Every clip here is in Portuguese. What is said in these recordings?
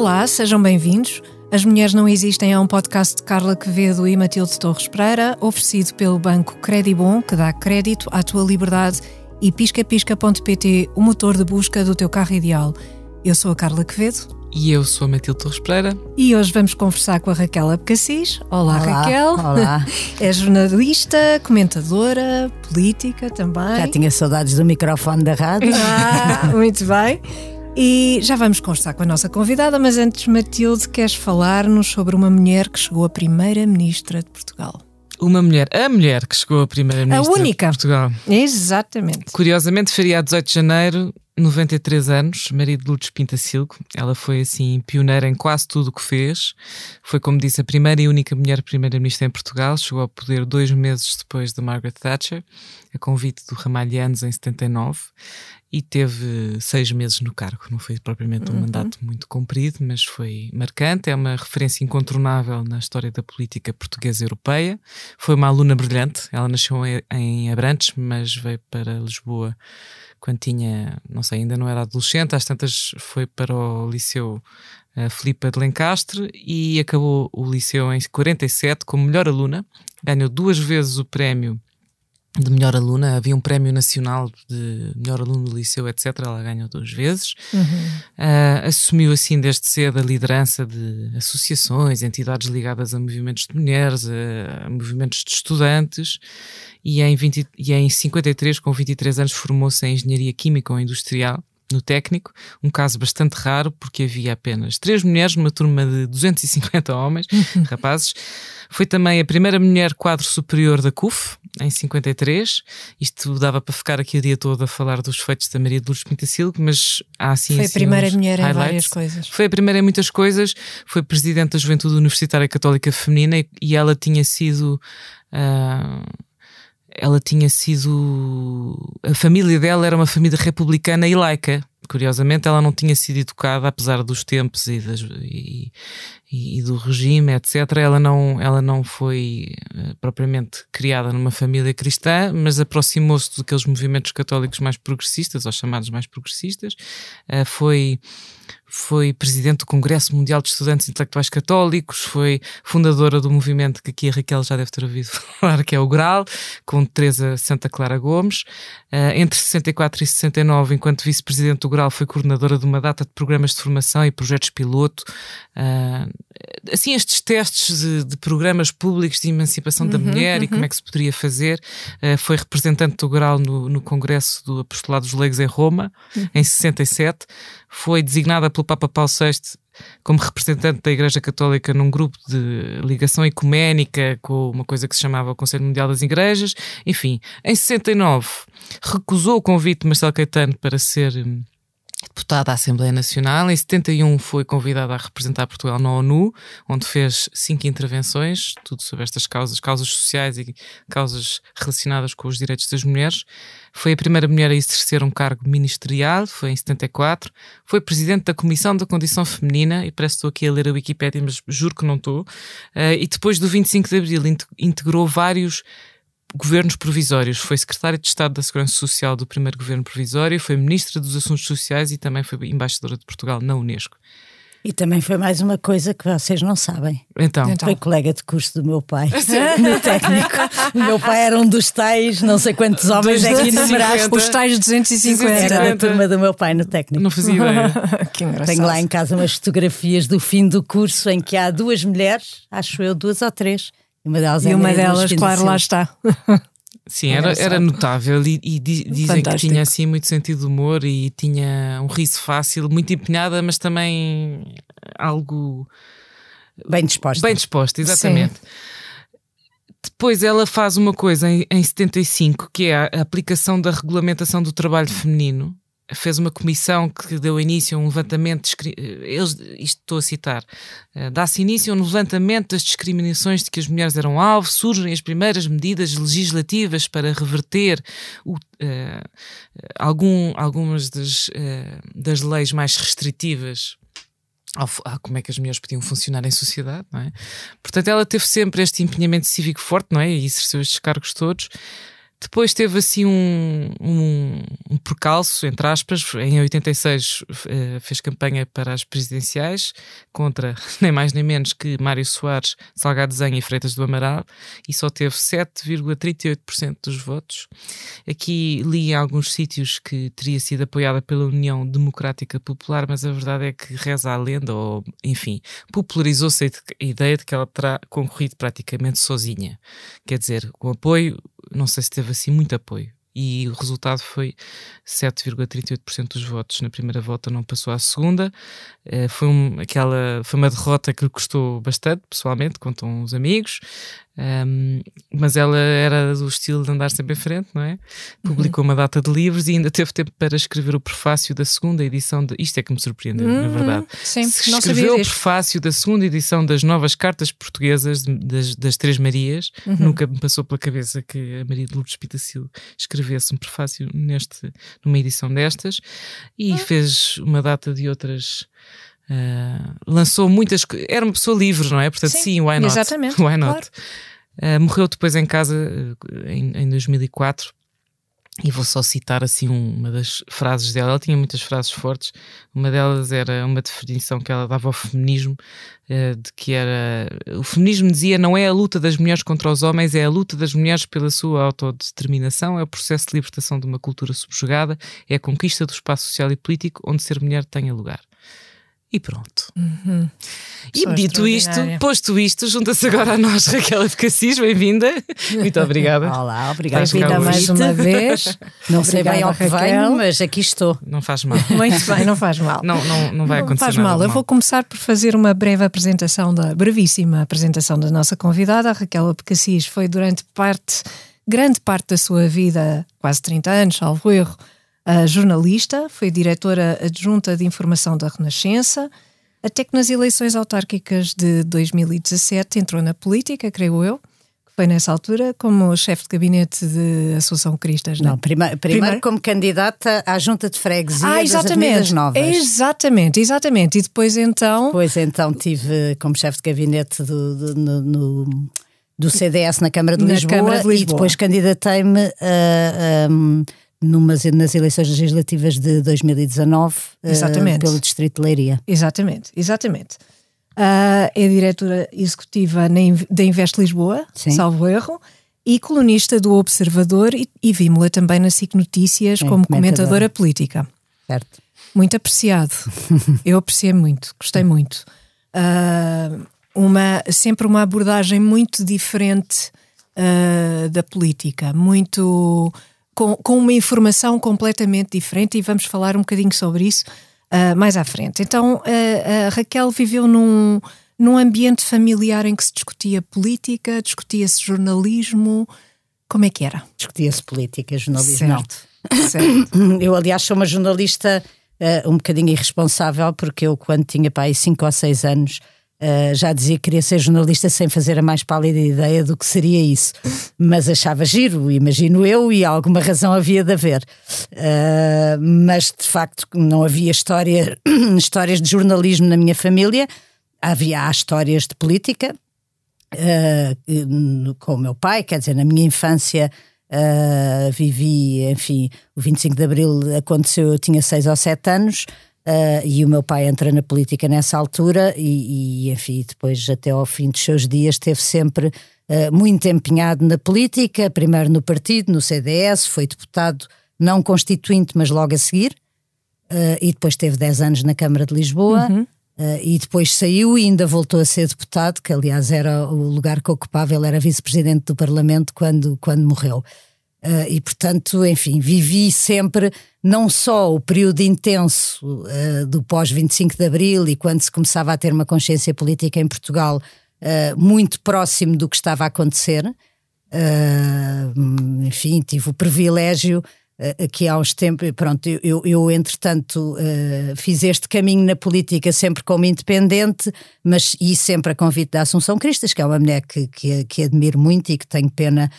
Olá, sejam bem-vindos. As Mulheres Não Existem é um podcast de Carla Quevedo e Matilde Torres Pereira, oferecido pelo banco Credibon, que dá crédito à tua liberdade, e piscapisca.pt, o motor de busca do teu carro ideal. Eu sou a Carla Quevedo. E eu sou a Matilde Torres Pereira. E hoje vamos conversar com a Raquel Abcacis. Olá, Olá, Raquel. olá. É jornalista, comentadora, política também. Já tinha saudades do microfone da rádio. Ah, muito bem. E já vamos conversar com a nossa convidada, mas antes, Matilde, queres falar-nos sobre uma mulher que chegou a primeira-ministra de Portugal? Uma mulher, a mulher que chegou a primeira-ministra A única. de Portugal. Exatamente. Curiosamente, faria a 18 de janeiro, 93 anos, marido de Lourdes Pintacilgo. Ela foi, assim, pioneira em quase tudo o que fez. Foi, como disse, a primeira e única mulher primeira-ministra em Portugal. Chegou ao poder dois meses depois de Margaret Thatcher, a convite do Ramalhianos em 79. E teve seis meses no cargo. Não foi propriamente um mandato muito comprido, mas foi marcante. É uma referência incontornável na história da política portuguesa europeia. Foi uma aluna brilhante. Ela nasceu em- em Abrantes, mas veio para Lisboa quando tinha, não sei, ainda não era adolescente, às tantas foi para o Liceu eh, Filipa de Lencastre e acabou o liceu em 47 como melhor aluna. Ganhou duas vezes o prémio de melhor aluna. Havia um prémio nacional de melhor aluno do liceu, etc. Ela ganhou duas vezes. Ah, assumiu assim desde cedo a liderança de associações, entidades ligadas a movimentos de mulheres, a, a movimentos de estudantes e em, 20 e em 53, com 23 anos, formou-se em Engenharia Química ou Industrial, no técnico, um caso bastante raro porque havia apenas três mulheres numa turma de 250 homens, rapazes. Foi também a primeira mulher quadro superior da CUF, em 53. Isto dava para ficar aqui o dia todo a falar dos feitos da Maria de Lourdes Pintacilgo, mas há assim Foi a assim, primeira uns mulher em highlights. várias coisas. Foi a primeira em muitas coisas, foi presidente da Juventude Universitária Católica Feminina e, e ela tinha sido. ah, ela tinha sido. A família dela era uma família republicana e laica. Curiosamente, ela não tinha sido educada, apesar dos tempos e, das- e- e- do regime, etc. Ela não, ela não foi eh, propriamente criada numa família cristã, mas aproximou-se daqueles movimentos católicos mais progressistas, ou chamados mais progressistas. Eh, foi foi presidente do Congresso Mundial de Estudantes Intelectuais Católicos, foi fundadora do movimento que aqui a Raquel já deve ter ouvido falar, que é o GRAL, com Teresa Santa Clara Gomes. Ah, entre 64 e 69, enquanto vice-presidente do GRAL, foi coordenadora de uma data de programas de formação e projetos piloto. Ah, assim, estes testes de, de programas públicos de emancipação da mulher e como é que se poderia fazer. Ah, foi representante do GRAL no, no Congresso do Apostolado dos Leigos em Roma, em 67. Foi designada pelo Papa Paulo VI como representante da Igreja Católica num grupo de ligação ecuménica com uma coisa que se chamava o Conselho Mundial das Igrejas. Enfim, em 69 recusou o convite de Marcelo Caetano para ser hum, deputada à Assembleia Nacional. Em 71 foi convidada a representar Portugal na ONU, onde fez cinco intervenções, tudo sobre estas causas, causas sociais e causas relacionadas com os direitos das mulheres. Foi a primeira mulher a exercer um cargo ministerial, foi em 74. Foi presidente da Comissão da Condição Feminina, e parece que estou aqui a ler a Wikipédia, mas juro que não estou. Eh, e depois do 25 de Abril int- integrou vários governos provisórios. Foi secretária de Estado da Segurança Social do primeiro governo provisório, foi ministra dos Assuntos Sociais e também foi embaixadora de Portugal na Unesco. E também foi mais uma coisa que vocês não sabem. Então, Então. Foi colega de curso do meu pai, no técnico. O meu pai era um dos tais, não sei quantos homens é que 250. enumeraste. Os tais 250. Era da 250. turma do meu pai no técnico. não fazia ideia. que engraçado. Tenho lá em casa umas fotografias do fim do curso em que há duas mulheres, acho eu, duas ou três. E uma delas é E a uma delas, claro, lá está. Sim, era, era notável e, e di- dizem Fantástico. que tinha assim muito sentido de humor e tinha um riso fácil, muito empenhada, mas também algo. Bem disposta. Bem disposta, exatamente. Depois ela faz uma coisa em, em 75, que é a aplicação da regulamentação do trabalho feminino. Fez uma comissão que deu início a um levantamento, de discri- eles, isto estou a citar, eh, dá-se início a um levantamento das discriminações de que as mulheres eram alvo, surgem as primeiras medidas legislativas para reverter o, eh, algum, algumas das, eh, das leis mais restritivas a como é que as mulheres podiam funcionar em sociedade, não é? Portanto, ela teve sempre este empenhamento cívico forte, não é? E exerceu estes cargos todos. Depois teve assim um, um, um percalço, entre aspas, em 86 eh, fez campanha para as presidenciais contra nem mais nem menos que Mário Soares, Salgado Zenha e Freitas do Amaral e só teve 7,38% dos votos. Aqui li em alguns sítios que teria sido apoiada pela União Democrática Popular, mas a verdade é que reza a lenda, ou enfim, popularizou-se a ideia de que ela terá concorrido praticamente sozinha. Quer dizer, com apoio, não sei se teve assim muito apoio e o resultado foi 7,38% dos votos na primeira volta, não passou à segunda. Uh, foi, um, aquela, foi uma derrota que lhe custou bastante, pessoalmente, contam os amigos. Um, mas ela era do estilo de andar sempre em frente, não é? Publicou uhum. uma data de livros e ainda teve tempo para escrever o prefácio da segunda edição. De, isto é que me surpreendeu, uhum. na verdade. Sim, Se escreveu o prefácio da segunda edição das novas cartas portuguesas das, das Três Marias. Uhum. Nunca me passou pela cabeça que a Maria de Lourdes Pitacil escrevesse um prefácio neste, numa edição destas. E ah. fez uma data de outras Uh, lançou muitas. Era uma pessoa livre, não é? Portanto, sim, sim why not? Exatamente. Why not? Claro. Uh, morreu depois em casa uh, em, em 2004. E vou só citar assim uma das frases dela. Ela tinha muitas frases fortes. Uma delas era uma definição que ela dava ao feminismo, de que era o feminismo dizia não é a luta das mulheres contra os homens, é a luta das mulheres pela sua autodeterminação, é o processo de libertação de uma cultura subjugada, é a conquista do espaço social e político onde ser mulher tenha lugar. E pronto. Uhum. E dito isto, posto isto, junta-se agora a nós, Raquel Eficassis, bem-vinda. Muito obrigada. Olá, obrigada. Bem-vinda mais uma vez. Não sei bem ao que venho, mas aqui estou. Não faz mal. Muito bem, não faz mal. Não, não, não vai acontecer não faz mal. mal. Eu vou começar por fazer uma breve apresentação, da brevíssima apresentação da nossa convidada. A Raquel Eficassis foi durante parte, grande parte da sua vida, quase 30 anos, salvo erro, a jornalista, foi diretora adjunta de informação da Renascença, até que nas eleições autárquicas de 2017 entrou na política, creio eu, que foi nessa altura como chefe de gabinete de Associação Cristas. Não, primeiro, primeiro, como candidata à junta de freguesia ah, exatamente, das Novas. Exatamente, exatamente. E depois então... Depois então tive como chefe de gabinete do, do, no, no, do CDS na Câmara de, na Lisboa, Câmara de Lisboa, e depois candidatei-me a... a numas, nas eleições legislativas de 2019 eh, exatamente. Uh, pelo Distrito de Leiria. Exatamente, exatamente. Uh, é diretora executiva da Invest Lisboa, Sim. salvo erro, e colunista do Observador e, e vimos-la também na SIC Notícias como comentadora política. Certo. Muito apreciado. Eu apreciei muito, gostei muito. Uh, uma, sempre uma abordagem muito diferente uh, da política, muito com, com uma informação completamente diferente e vamos falar um bocadinho sobre isso uh, mais à frente. Então, uh, a Raquel viveu num, num ambiente familiar em que se discutia política, discutia-se jornalismo. Como é que era? Discutia-se política, jornalismo certo. Certo. Eu, aliás, sou uma jornalista uh, um bocadinho irresponsável, porque eu, quando tinha pai 5 ou 6 anos, Uh, já dizia que queria ser jornalista sem fazer a mais pálida ideia do que seria isso, mas achava giro, imagino eu, e alguma razão havia de haver. Uh, mas de facto não havia história, histórias de jornalismo na minha família, havia há histórias de política. Uh, com o meu pai, quer dizer, na minha infância vivi, enfim, o 25 de Abril aconteceu, eu tinha 6 ou 7 anos, Uh, e o meu pai entra na política nessa altura e, e, enfim, depois até ao fim dos seus dias esteve sempre uh, muito empenhado na política, primeiro no partido, no CDS, foi deputado não constituinte, mas logo a seguir, uh, e depois teve 10 anos na Câmara de Lisboa, uhum. e depois saiu e ainda voltou a ser deputado, que aliás era o lugar que ocupava, ele era vice-presidente do Parlamento quando, quando morreu. Uh, e portanto, enfim, vivi sempre não só o período intenso uh, do pós-25 de Abril e quando se começava a ter uma consciência política em Portugal uh, muito próximo do que estava a acontecer. enfim, tive o privilégio aqui há uns tempos, pronto, eu, eu entretanto fiz este caminho na política sempre como independente, mas e sempre a convite da Assunção Cristas, que é uma mulher que, que, que admiro muito e que tenho pena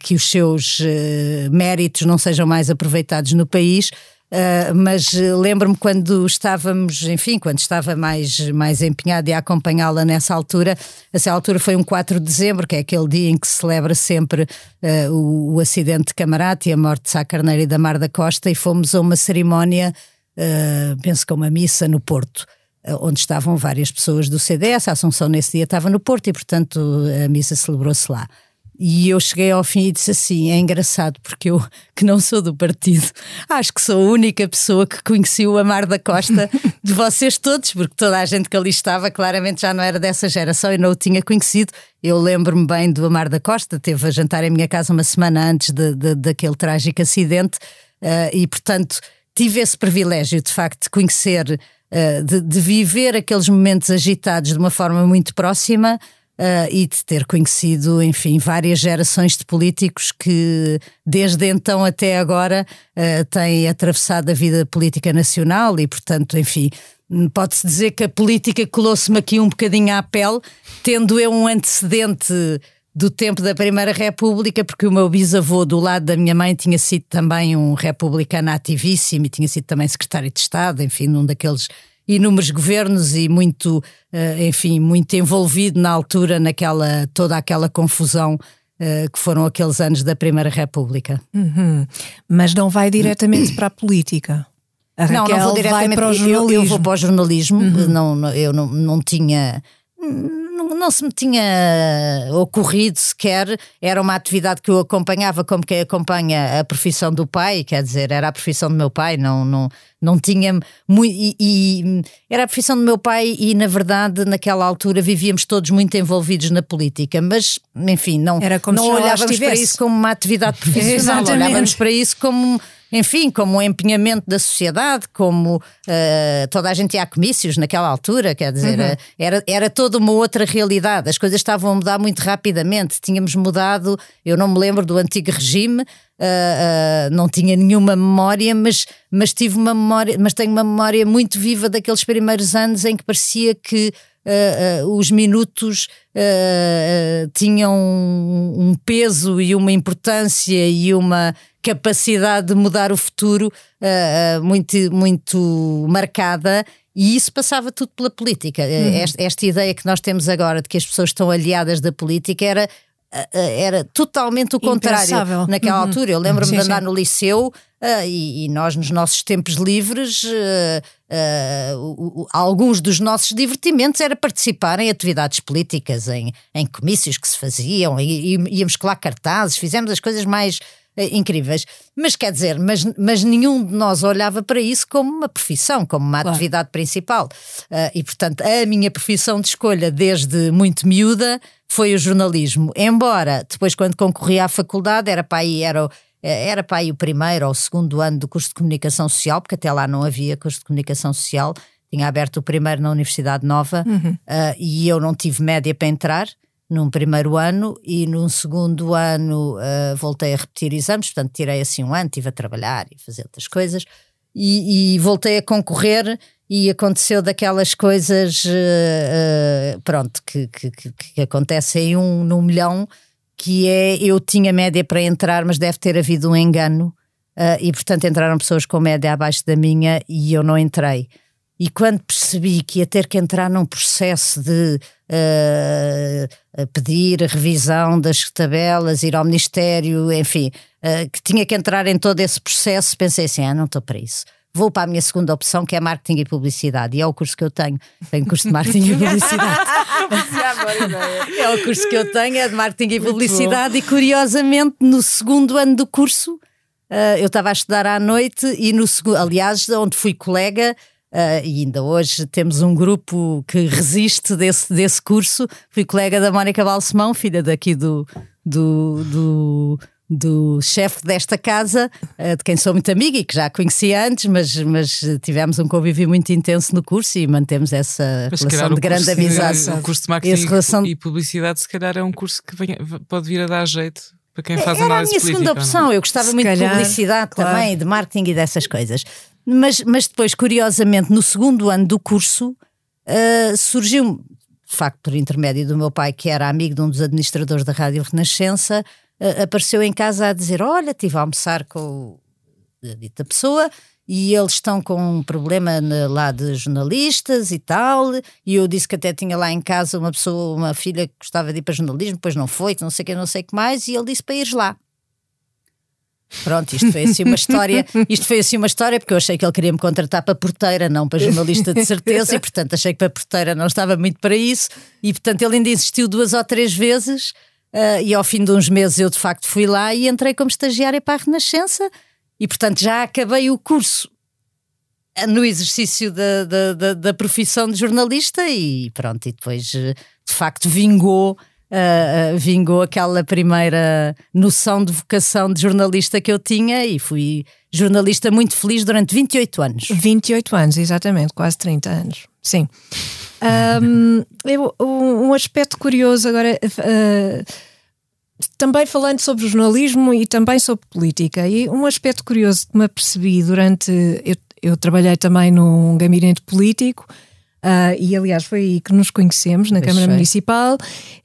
que os seus eh, méritos não sejam mais aproveitados no país. Uh, mas lembro-me quando estávamos, enfim, quando estava mais, mais empenhado e a acompanhá-la nessa altura. Essa altura foi um 4 de dezembro, que é aquele dia em que se celebra sempre o, o, acidente de Camarate e a morte de Sá Carneiro e da Mar da Costa, e fomos a uma cerimónia, penso que uma missa no Porto onde estavam várias pessoas do CDS. A Assunção nesse dia estava no Porto e, portanto, a missa celebrou-se lá. E eu cheguei ao fim e disse assim: é engraçado, porque eu, que não sou do partido, acho que sou a única pessoa que conheci o Amar da Costa de vocês todos, porque toda a gente que ali estava claramente já não era dessa geração e não o tinha conhecido. Eu lembro-me bem do Amar da Costa, teve a jantar em minha casa uma semana antes de, de daquele trágico acidente, uh, e portanto tive esse privilégio de facto de conhecer, uh, de, de viver aqueles momentos agitados de uma forma muito próxima. Uh, e de ter conhecido, enfim, várias gerações de políticos que, desde então até agora, uh, têm atravessado a vida política nacional e, portanto, enfim, pode-se dizer que a política colou-se-me aqui um bocadinho à pele, tendo eu um antecedente do tempo da Primeira República, porque o meu bisavô, do lado da minha mãe, tinha sido também um republicano ativíssimo e tinha sido também secretário de Estado, enfim, num daqueles inúmeros governos e muito, eh, enfim, muito envolvido na altura naquela toda aquela confusão Uh, que foram aqueles anos da Primeira República. Uhum. Mas não vai diretamente para a política. A não, não vou diretamente para o jornalismo. Eu, eu vou para o jornalismo. Uhum. Não, eu não, não tinha não, se me tinha ocorrido sequer, era uma atividade que eu acompanhava como quem acompanha a profissão do pai, quer dizer, era a profissão do meu pai, não, não, não tinha muito. E, e, era a profissão do meu pai, e na verdade, naquela altura, vivíamos todos muito envolvidos na política, mas enfim, não, não olhávamos para isso como uma atividade profissional, olhávamos para isso como enfim, como um empenhamento da sociedade, como uh, toda a gente ia a comícios naquela altura, quer dizer, uhum. era, era toda uma outra realidade. As coisas estavam a mudar muito rapidamente. Tínhamos mudado, eu não me lembro do antigo regime, uh, uh, não tinha nenhuma memória, mas, mas tive uma memória, mas tenho uma memória muito viva daqueles primeiros anos em que parecia que Uh, uh, os minutos uh, tinham um, um, peso e uma importância e uma capacidade de mudar o futuro muito, muito marcada. E isso passava tudo pela política. Uhum. Esta, esta, ideia que nós temos agora de que as pessoas estão aliadas da política era, era totalmente o contrário Impensável. naquela uhum. altura. Eu lembro-me de andar sim. no liceu uh, e, e, nós, nos nossos tempos livres, uh, uh, alguns dos nossos divertimentos era participar em atividades políticas, em, em comícios que se faziam, e, e íamos colar cartazes, fizemos as coisas mais eh, incríveis. Mas quer dizer, mas, mas nenhum de nós olhava para isso como uma profissão, como uma claro. atividade principal. Uh, e portanto, a minha profissão de escolha desde muito miúda foi o jornalismo. Embora depois, quando concorri à faculdade, era para aí, era, era para aí o primeiro ou o segundo ano do curso de comunicação social, porque até lá não havia curso de comunicação social. Tinha aberto o primeiro na Universidade Nova uhum. uh, e eu não tive média para entrar num primeiro ano e num segundo ano uh, voltei a repetir exames, portanto tirei assim um ano, estive a trabalhar e fazer outras coisas e, e voltei a concorrer e aconteceu daquelas coisas uh, uh, pronto que, que, que, que acontecem um num milhão que é eu tinha média para entrar mas deve ter havido um engano e portanto entraram pessoas com média abaixo da minha e eu não entrei e quando percebi que ia ter que entrar num processo de uh, pedir revisão das tabelas, ir ao Ministério, enfim, uh, que tinha que entrar em todo esse processo, pensei assim: ah, não estou para isso. Vou para a minha segunda opção, que é marketing e publicidade. E é o curso que eu tenho. Tenho curso de marketing e publicidade. é o curso que eu tenho, é de marketing e publicidade. E curiosamente, no segundo ano do curso, uh, eu estava a estudar à noite e no segundo, aliás, onde fui colega Uh, e ainda hoje temos um grupo que resiste desse, desse curso. Fui colega da Mónica Balsemão, filha daqui do, do, do, do chefe desta casa, uh, de quem sou muito amiga e que já conhecia antes, mas, mas tivemos um convívio muito intenso no curso e mantemos essa mas relação de grande amizade. O curso de marketing relação... e publicidade, se calhar, é um curso que venha, pode vir a dar jeito para quem faz Era análise a minha política, segunda opção. Eu gostava se muito calhar, de publicidade claro. também, de marketing e dessas coisas. Mas, mas depois, curiosamente, no segundo ano do curso, uh, surgiu, de facto, por intermédio do meu pai, que era amigo de um dos administradores da Rádio Renascença, uh, apareceu em casa a dizer: Olha, estive a almoçar com a dita pessoa e eles estão com um problema lá de jornalistas e tal, e eu disse que até tinha lá em casa uma pessoa, uma filha que gostava de ir para jornalismo, depois não foi, que não sei o que, não sei o que mais, e ele disse para ires lá. Pronto, isto foi assim uma história, isto foi assim uma história porque eu achei que ele queria me contratar para porteira, não para jornalista de certeza, e portanto achei que para porteira não estava muito para isso, e portanto ele ainda insistiu duas ou três vezes, uh, e ao fim de uns meses eu de facto fui lá e entrei como estagiária para a Renascença, e portanto já acabei o curso no exercício da, da, da, da profissão de jornalista e pronto, e depois eh, de facto vingou. Uh, uh, vingou aquela primeira noção de vocação de jornalista que eu tinha e fui jornalista muito feliz durante 28 anos. 28 anos, exatamente, quase 30 anos. Sim. Um, eu, um aspecto curioso agora. Uh, também falando sobre jornalismo e também sobre política, e um aspecto curioso que me apercebi durante. Eu, eu trabalhei também num gabinete político. Uh, e aliás foi aí que nos conhecemos na Câmara Municipal.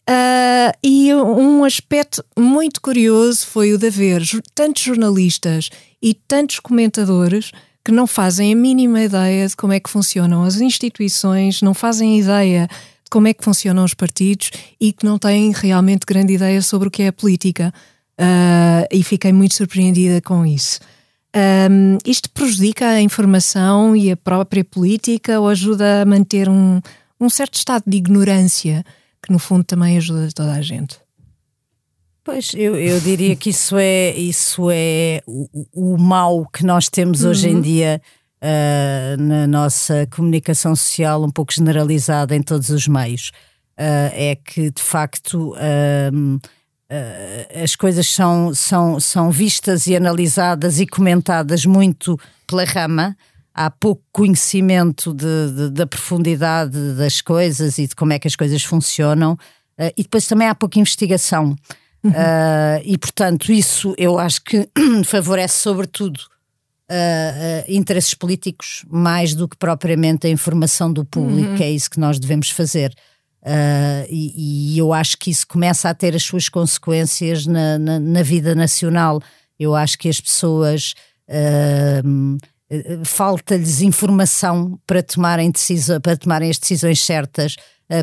Uh, e um aspecto muito curioso foi o de haver tantos jornalistas e tantos comentadores que não fazem a mínima ideia de como é que funcionam as instituições, não fazem ideia como é que funcionam os partidos e que não têm realmente grande ideia sobre o que é a política. Uh, e fiquei muito surpreendida com isso. Um, isto prejudica a informação e a própria política ou ajuda a manter um, um certo estado de ignorância que, no fundo, também ajuda toda a gente? Pois, eu, eu diria que isso é, isso é o, o mal que nós temos uhum. hoje em uhum. dia uh, na nossa comunicação social, um pouco generalizada em todos os meios. Uh, é que, de facto, uh, as coisas são, são, são vistas e analisadas e comentadas muito pela rama. Há pouco conhecimento de, de, da profundidade das coisas e de como é que as coisas funcionam, e depois também há pouca investigação. Uhum. e portanto, isso eu acho que favorece, sobretudo, uh, uh, interesses políticos mais do que propriamente a informação do público, uhum. que é isso que nós devemos fazer. Uh, e, e, eu acho que isso começa a ter as suas consequências na, na, na vida nacional. Eu acho que as pessoas falta-lhes informação para tomarem, decisão, para tomarem as decisões certas,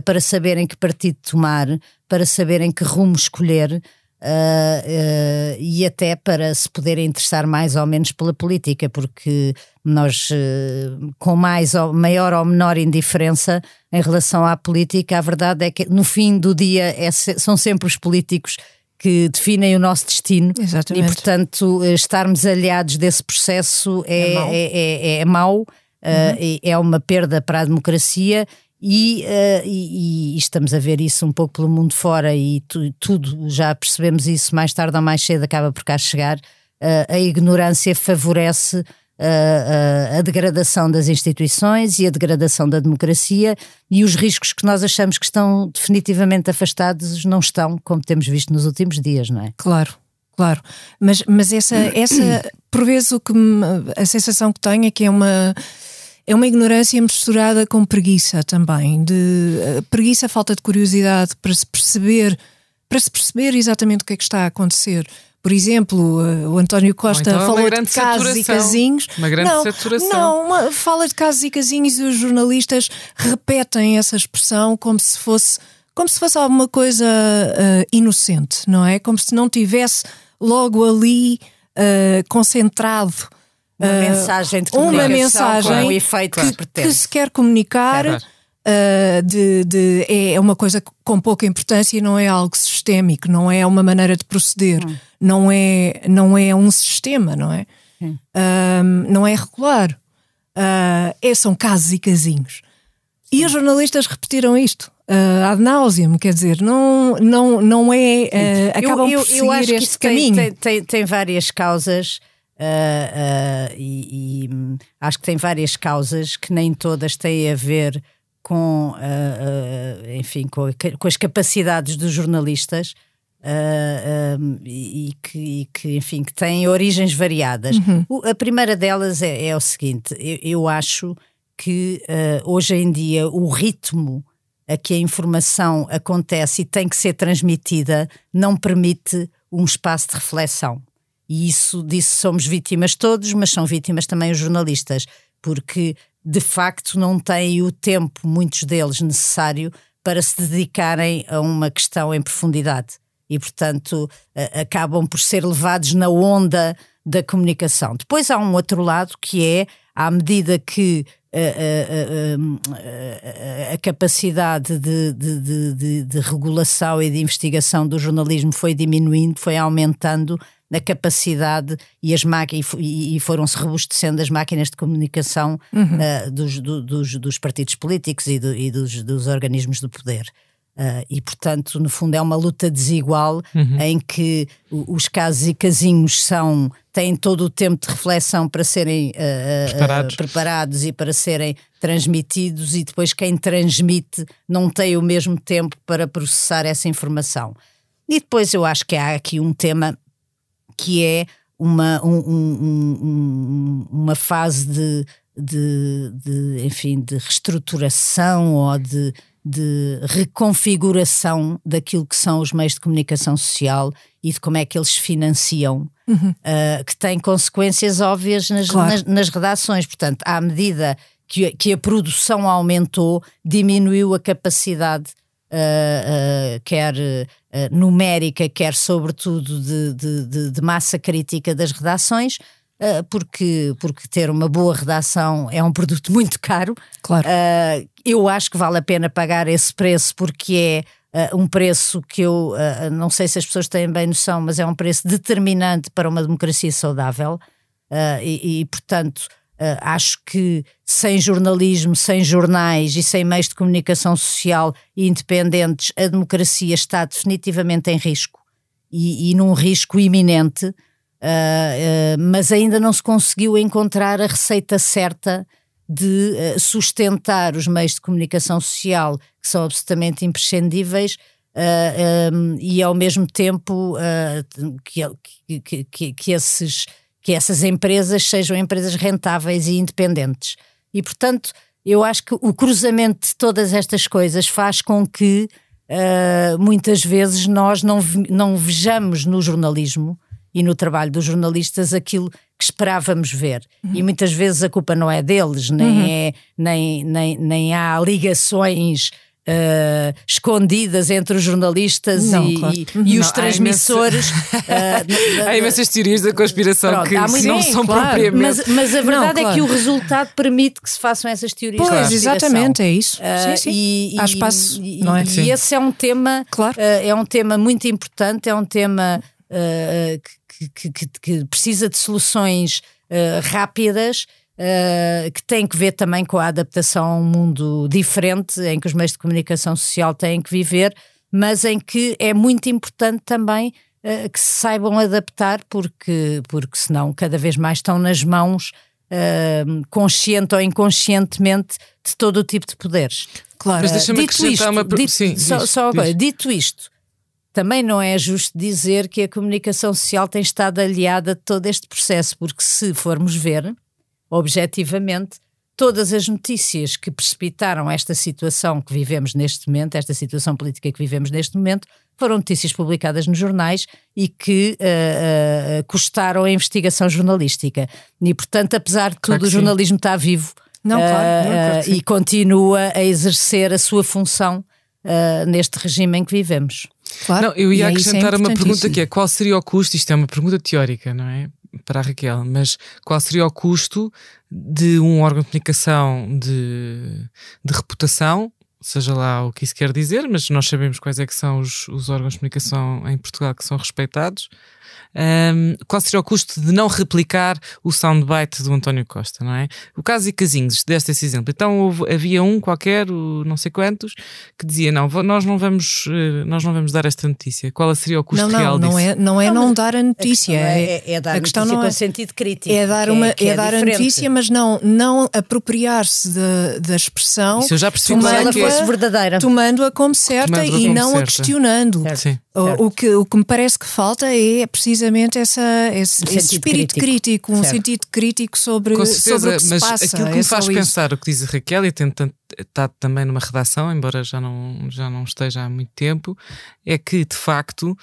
para saberem que partido tomar, para saberem que rumo escolher. Uh, uh, e até para se poderem interessar mais ou menos pela política, porque nós, uh, com mais ou maior ou menor indiferença em relação à política, a verdade é que no fim do dia é, são sempre os políticos que definem o nosso destino Exatamente. e, portanto, estarmos aliados desse processo é, é mau, é, é, é mau uhum. é uma perda para a democracia e, uh, e, e, estamos a ver isso um pouco pelo mundo fora e tu, tudo, já percebemos isso mais tarde ou mais cedo acaba por cá chegar. Uh, a ignorância favorece uh, a degradação das instituições e a degradação da democracia e os riscos que nós achamos que estão definitivamente afastados não estão, como temos visto nos últimos dias, não é? Claro. Claro, mas, mas essa, essa, por vezes, o que me, a sensação que tenho é que é uma, é uma ignorância misturada com preguiça também, de uh, preguiça, falta de curiosidade para se perceber, para se perceber exatamente o que é que está a acontecer. Por exemplo, uh, o António Costa então falou de casos e casinhos. Uma grande não, saturação. Não, uma, fala de casos e casinhos e os jornalistas repetem essa expressão como se fosse como se fosse alguma coisa uh, inocente, não é? Como se não tivesse logo ali concentrado uma uh, mensagem de uma mensagem com o efeito que, que, que se quer comunicar é uh, de, de, é uma coisa com pouca importância e não é algo sistémico, não é uma maneira de proceder, hum. não, é, não é um sistema, não é? Hum. Uh, não é regular. é, são casos e casinhos. Sim. E os jornalistas repetiram isto. Uh, ad nauseam, quer dizer, não, não, não é. Uh, acabam eu, eu, por seguir eu acho este que caminho. Tem, tem, tem várias causas. Uh, uh, e, e, acho que tem várias causas que nem todas têm a ver com, uh, enfim, com, com, as capacidades dos jornalistas e, que, e, que, enfim, que têm origens variadas. Uhum. O, a primeira delas é, é o seguinte: eu, eu acho que hoje em dia o ritmo a que a informação acontece e tem que ser transmitida não permite um espaço de reflexão E isso disso somos vítimas todos, mas são vítimas também os jornalistas, porque de facto não têm o tempo, muitos deles, necessário para se dedicarem a uma questão em profundidade. E, portanto, acabam por ser levados na onda da comunicação. Depois há um outro lado que é, à medida que a, a, a, a capacidade de, de, de, de, regulação e de investigação do jornalismo foi diminuindo, foi aumentando a capacidade e as máquinas e, foram-se robustecendo as máquinas de comunicação uhum. uh, dos, do, dos, dos, partidos políticos e, do, e dos, dos organismos de poder. Uh, e, portanto, no fundo, é uma luta desigual uhum. em que os casos e casinhos são, têm todo o tempo de reflexão para serem uh, preparados. Uh, preparados. e para serem transmitidos, e depois quem transmite não tem o mesmo tempo para processar essa informação. E depois eu acho que há aqui um tema que é uma, um, um, um, uma fase de, de, de, enfim, de reestruturação ou de de reconfiguração daquilo que são os meios de comunicação social e de como é que eles financiam, uhum. uh, que tem consequências óbvias nas, claro. nas, nas, redações. Portanto, à medida que, que a produção aumentou, diminuiu a capacidade, uh, uh, quer numérica, quer sobretudo de, de, de, massa crítica das redações uh, porque, porque ter uma boa redação é um produto muito caro. Claro. Uh, eu acho que vale a pena pagar esse preço porque é uh, um preço que eu não sei se as pessoas têm bem noção, mas é um preço determinante para uma democracia saudável. E, e, portanto, acho que sem jornalismo, sem jornais e sem meios de comunicação social independentes, a democracia está definitivamente em risco e, e num risco iminente. Uh, uh, mas ainda não se conseguiu encontrar a receita certa de uh, sustentar os meios de comunicação social que são absolutamente imprescindíveis um, e ao mesmo tempo que, que, que, que, esses, que essas empresas sejam empresas rentáveis e independentes. E portanto, eu acho que o cruzamento de todas estas coisas faz com que muitas vezes nós não, não vejamos no jornalismo e no trabalho dos jornalistas aquilo que esperávamos ver. Uhum. E muitas vezes a culpa não é deles, nem, uhum. é, nem, nem, nem há ligações. Uh, escondidas entre os jornalistas não, e, claro. e, e os transmissores. Há, imensa... uh, há imensas teorias da conspiração Pronto, que não são claro, propriamente. Mas, mas a verdade não, claro. é que o resultado permite que se façam essas teorias. Pois, exatamente, é isso. Uh, sim, sim. E, Há espaço, e, não é? E esse é um tema, claro. é um tema muito importante, é um tema que, que, que, que, precisa de soluções uh, rápidas. Uh, que tem que ver também com a adaptação a um mundo diferente em que os meios de comunicação social têm que viver, mas em que é muito importante também uh, que se saibam adaptar, porque, porque senão cada vez mais estão nas mãos, uh, consciente ou inconscientemente, de todo o tipo de poderes. Claro, mas deixa-me acrescentar isto, uma... Dito, Sim, só, diz, só agora, dito isto, também não é justo dizer que a comunicação social tem estado aliada de todo este processo, porque se formos ver, objetivamente, todas as notícias que precipitaram esta situação que vivemos neste momento, esta situação política que vivemos neste momento, foram notícias publicadas nos jornais e que uh, uh, custaram a investigação jornalística. E, portanto, apesar de tudo, o jornalismo está vivo não, uh, claro, não, claro e continua a exercer a sua função neste regime em que vivemos. Claro. Não, eu ia é acrescentar é uma pergunta que é qual seria o custo? Isto é uma pergunta teórica, não é? Para a Raquel, mas qual seria o custo de um órgão de comunicação de, de reputação, seja lá o que isso quer dizer, mas nós sabemos quais é que são os, os órgãos de comunicação em Portugal que são respeitados, um, qual seria o custo de não replicar o soundbite do António Costa, não é? O caso e casinhos, deste esse exemplo. Então houve, havia um qualquer, o não sei quantos, que dizia: não, nós não vamos, eh, nós não vamos dar esta notícia. Qual seria o custo não, não, real não disso? É, não é não, não dar a notícia, a é, é, é, dar a questão não é, com sentido crítico. É dar, uma, é, é, é dar a notícia, mas não, não apropriar-se da expressão. Isso eu já percebi tomando ela fosse verdadeira. Tomando-a como certa e como não certa. a questionando. Sim. O, o, que, o que me parece que falta é precisamente essa, esse, um esse espírito crítico, crítico um certo. sentido crítico sobre, Com certeza, sobre o que se mas passa. Aquilo que me é faz pensar o que diz a Raquel, e tento está também numa redação, embora já não, já não esteja há muito tempo, é que de facto,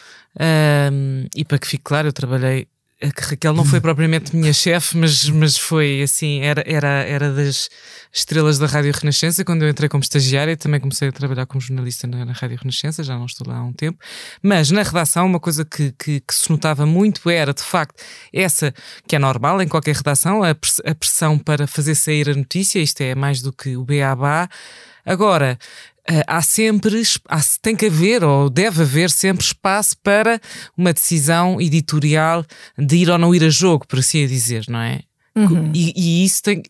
um, e para que fique claro, eu trabalhei a Raquel não foi propriamente minha chefe, mas, mas foi assim, era, era, era das estrelas da Rádio Renascença quando eu entrei como estagiária. Também comecei a trabalhar como jornalista na, na Rádio Renascença, já não estou lá há um tempo. Mas na redação, uma coisa que, que, que, se notava muito era, de facto, essa que é normal em qualquer redação, a, pressão para fazer sair a notícia. Isto é mais do que o beabá. Agora, há sempre, há, tem que haver ou deve haver sempre espaço para uma decisão editorial de ir ou não ir a jogo, por assim dizer, não é? Uhum. E, e, isso tem.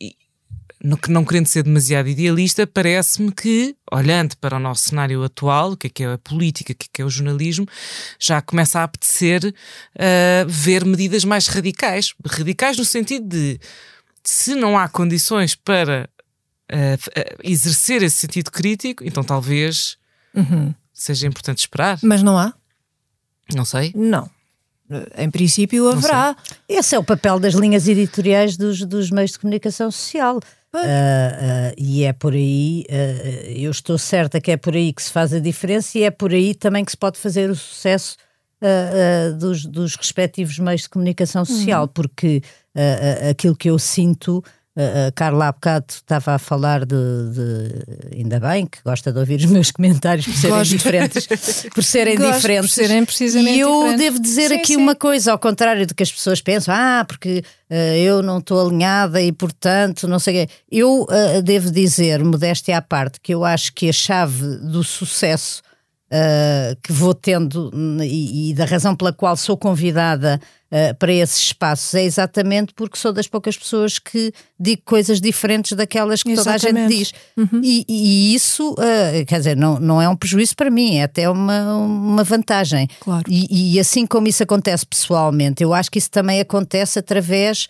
Não, não querendo ser demasiado idealista, parece-me que, olhando para o nosso cenário atual, o que é que é a política, o que é que é o jornalismo, já começa a apetecer uh, ver medidas mais radicais. Radicais no sentido de se não há condições para uh, exercer esse sentido crítico, então talvez uhum. seja importante esperar. Mas não há? Não sei. Não. Em princípio haverá. Esse é o papel das linhas editoriais dos, dos meios de comunicação social. Uh, uh, e é por aí, uh, eu estou certa que é por aí que se faz a diferença e é por aí também que se pode fazer o sucesso dos, dos respectivos meios de comunicação social, uhum. porque aquilo que eu sinto a Carla há bocado estava a falar de, de, Ainda bem que gosta de ouvir os meus comentários por serem Gosto. diferentes. Por serem Gosto diferentes. Por serem precisamente e eu diferentes. devo dizer sim, aqui sim. uma coisa, ao contrário do que as pessoas pensam, ah, porque uh, eu não estou alinhada e portanto não sei o quê. Eu uh, devo dizer, modéstia à parte, que eu acho que a chave do sucesso uh, que vou tendo e, e, da razão pela qual sou convidada uh, para esses espaços é exatamente porque sou das poucas pessoas que digo coisas diferentes daquelas que exatamente. toda a gente diz. Uhum. E, e, isso, uh, quer dizer, não, não é um prejuízo para mim, é até uma, uma vantagem. Claro. E, e assim como isso acontece pessoalmente, eu acho que isso também acontece através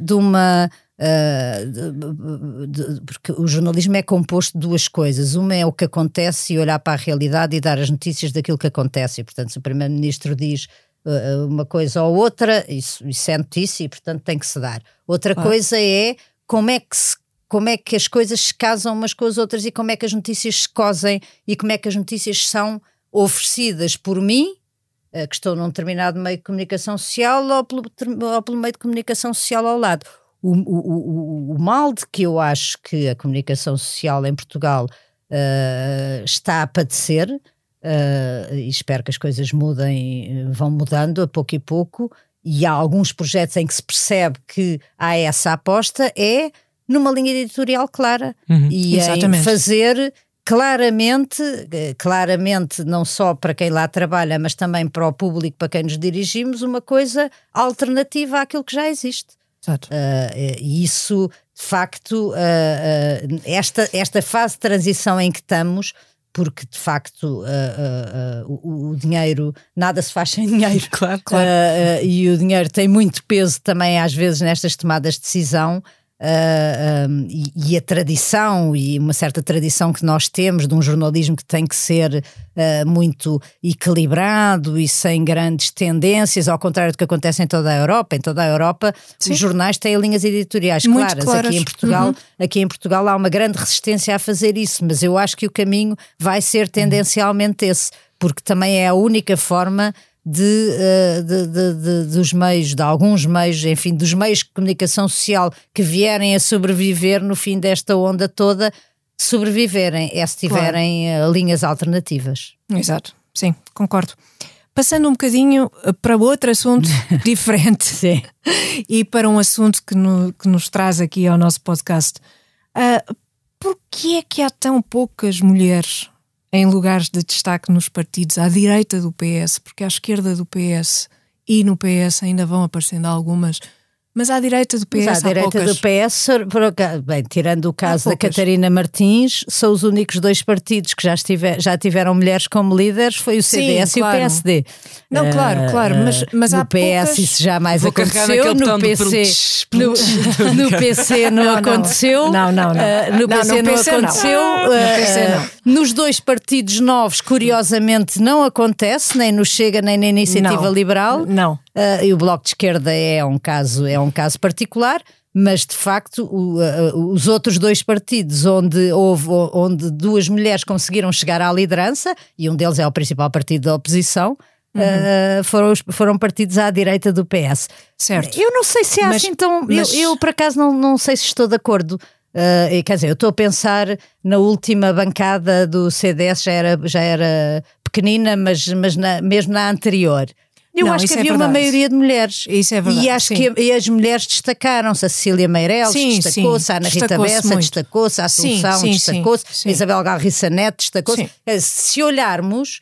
de uma Uh, de, de, porque o jornalismo é composto de duas coisas. Uma é o que acontece e olhar para a realidade e dar as notícias daquilo que acontece. E, portanto, se o Primeiro-Ministro diz uh, uma coisa ou outra, isso, isso é notícia e, portanto, tem que se dar. Outra coisa é como é que se como é que as coisas se casam umas com as outras e como é que as notícias se cosem e como é que as notícias são oferecidas por mim, que estou num determinado meio de comunicação social, ou pelo, ou pelo meio de comunicação social ao lado o, o, o, mal de que eu acho que a comunicação social em Portugal uh, está a padecer, uh, e espero que as coisas mudem, vão mudando a pouco e pouco, e há alguns projetos em que se percebe que há essa aposta, é numa linha editorial clara uhum, e exatamente. em fazer claramente, eh, claramente não só para quem lá trabalha, mas também para o público para quem nos dirigimos, uma coisa alternativa àquilo que já existe. Uh, e isso, de facto, uh, uh, esta, esta fase de transição em que estamos, porque de facto o, o, dinheiro, nada se faz sem dinheiro. Claro, claro. e o dinheiro tem muito peso também, às vezes, nestas tomadas de decisão. Uh, um, e, e, a tradição e uma certa tradição que nós temos de um jornalismo que tem que ser uh, muito equilibrado e sem grandes tendências, ao contrário do que acontece em toda a Europa. Em toda a Europa, Sim. os jornais têm linhas editoriais claras. claras. Aqui em Portugal, uhum. aqui em Portugal há uma grande resistência a fazer isso, mas eu acho que o caminho vai ser tendencialmente esse, porque também é a única forma de, de, de, dos meios, de alguns meios, enfim, dos meios de comunicação social que vierem a sobreviver no fim desta onda toda, sobreviverem, é se tiverem claro. Eh, linhas alternativas. Exato, sim, concordo. Passando um bocadinho eh, para outro assunto diferente sim. e para um assunto que, no, que nos traz aqui ao nosso podcast. Uh, Por que é que há tão poucas mulheres em lugares de destaque nos partidos à direita do PS, porque à esquerda do PS e no PS ainda vão aparecendo algumas mas à direita do PS. Mas à direita poucas... do PS, bem, tirando o caso da Catarina Martins, são os únicos dois partidos que já, estiver, já tiveram mulheres como líderes, foi o CDS Sim, claro. e o PSD. Não, uh, claro, claro, mas, mas no há PS poucas... isso jamais Vou aconteceu, no PC, no, no, PC não, não aconteceu, não, não, não. Uh, no PC não, PC aconteceu, não. Uh, PC não. Nos dois partidos novos, curiosamente, não acontece, nem no Chega, nem na Iniciativa Liberal. Não. Uh, e o Bloco de Esquerda é um caso, é um caso particular, mas de facto o, uh, os outros dois partidos onde houve onde duas mulheres conseguiram chegar à liderança, e um deles é o principal partido da oposição, Uh, foram, foram partidos à direita do PS. Certo. Eu não sei se é Mas- assim tão. mas- Eu, eu, por acaso, não, não sei se estou de acordo. Uh, quer dizer, eu estou a pensar na última bancada do CDS, já era, já era pequenina, mas, mas na- mesmo na anterior. Eu Não, acho que é havia uma verdade. maioria de mulheres. Isso é verdade, E acho sim. que e as mulheres destacaram-se. A Cecília Meireles Sim, destacou-se, a Ana Rita Bessa destacou-se, a Assunção destacou-se, a Isabel Garrissa Neto destacou-se. Eh, Se olharmos,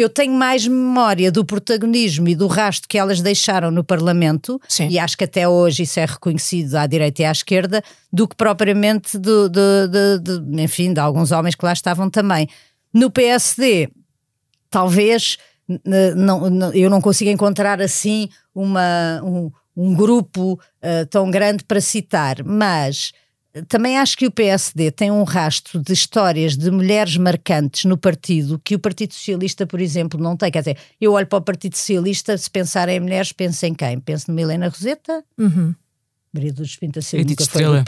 eu tenho mais memória do protagonismo e do rastro que elas deixaram no Parlamento, Sim. e acho que até hoje isso é reconhecido à direita e à esquerda, do que propriamente do, de, enfim, de alguns homens que lá estavam também. No PSD, talvez não, não- eu não consiga encontrar assim uma, um, um grupo eh, tão grande para citar, mas também acho que o PSD tem um rastro de histórias de mulheres marcantes no partido que o Partido Socialista, por exemplo, não tem. Quer dizer, eu olho para o Partido Socialista, se pensar em mulheres, penso em quem? Penso numa Helena Roseta, Uhum. Maria dos Pinta Silva nunca foi Estrela. do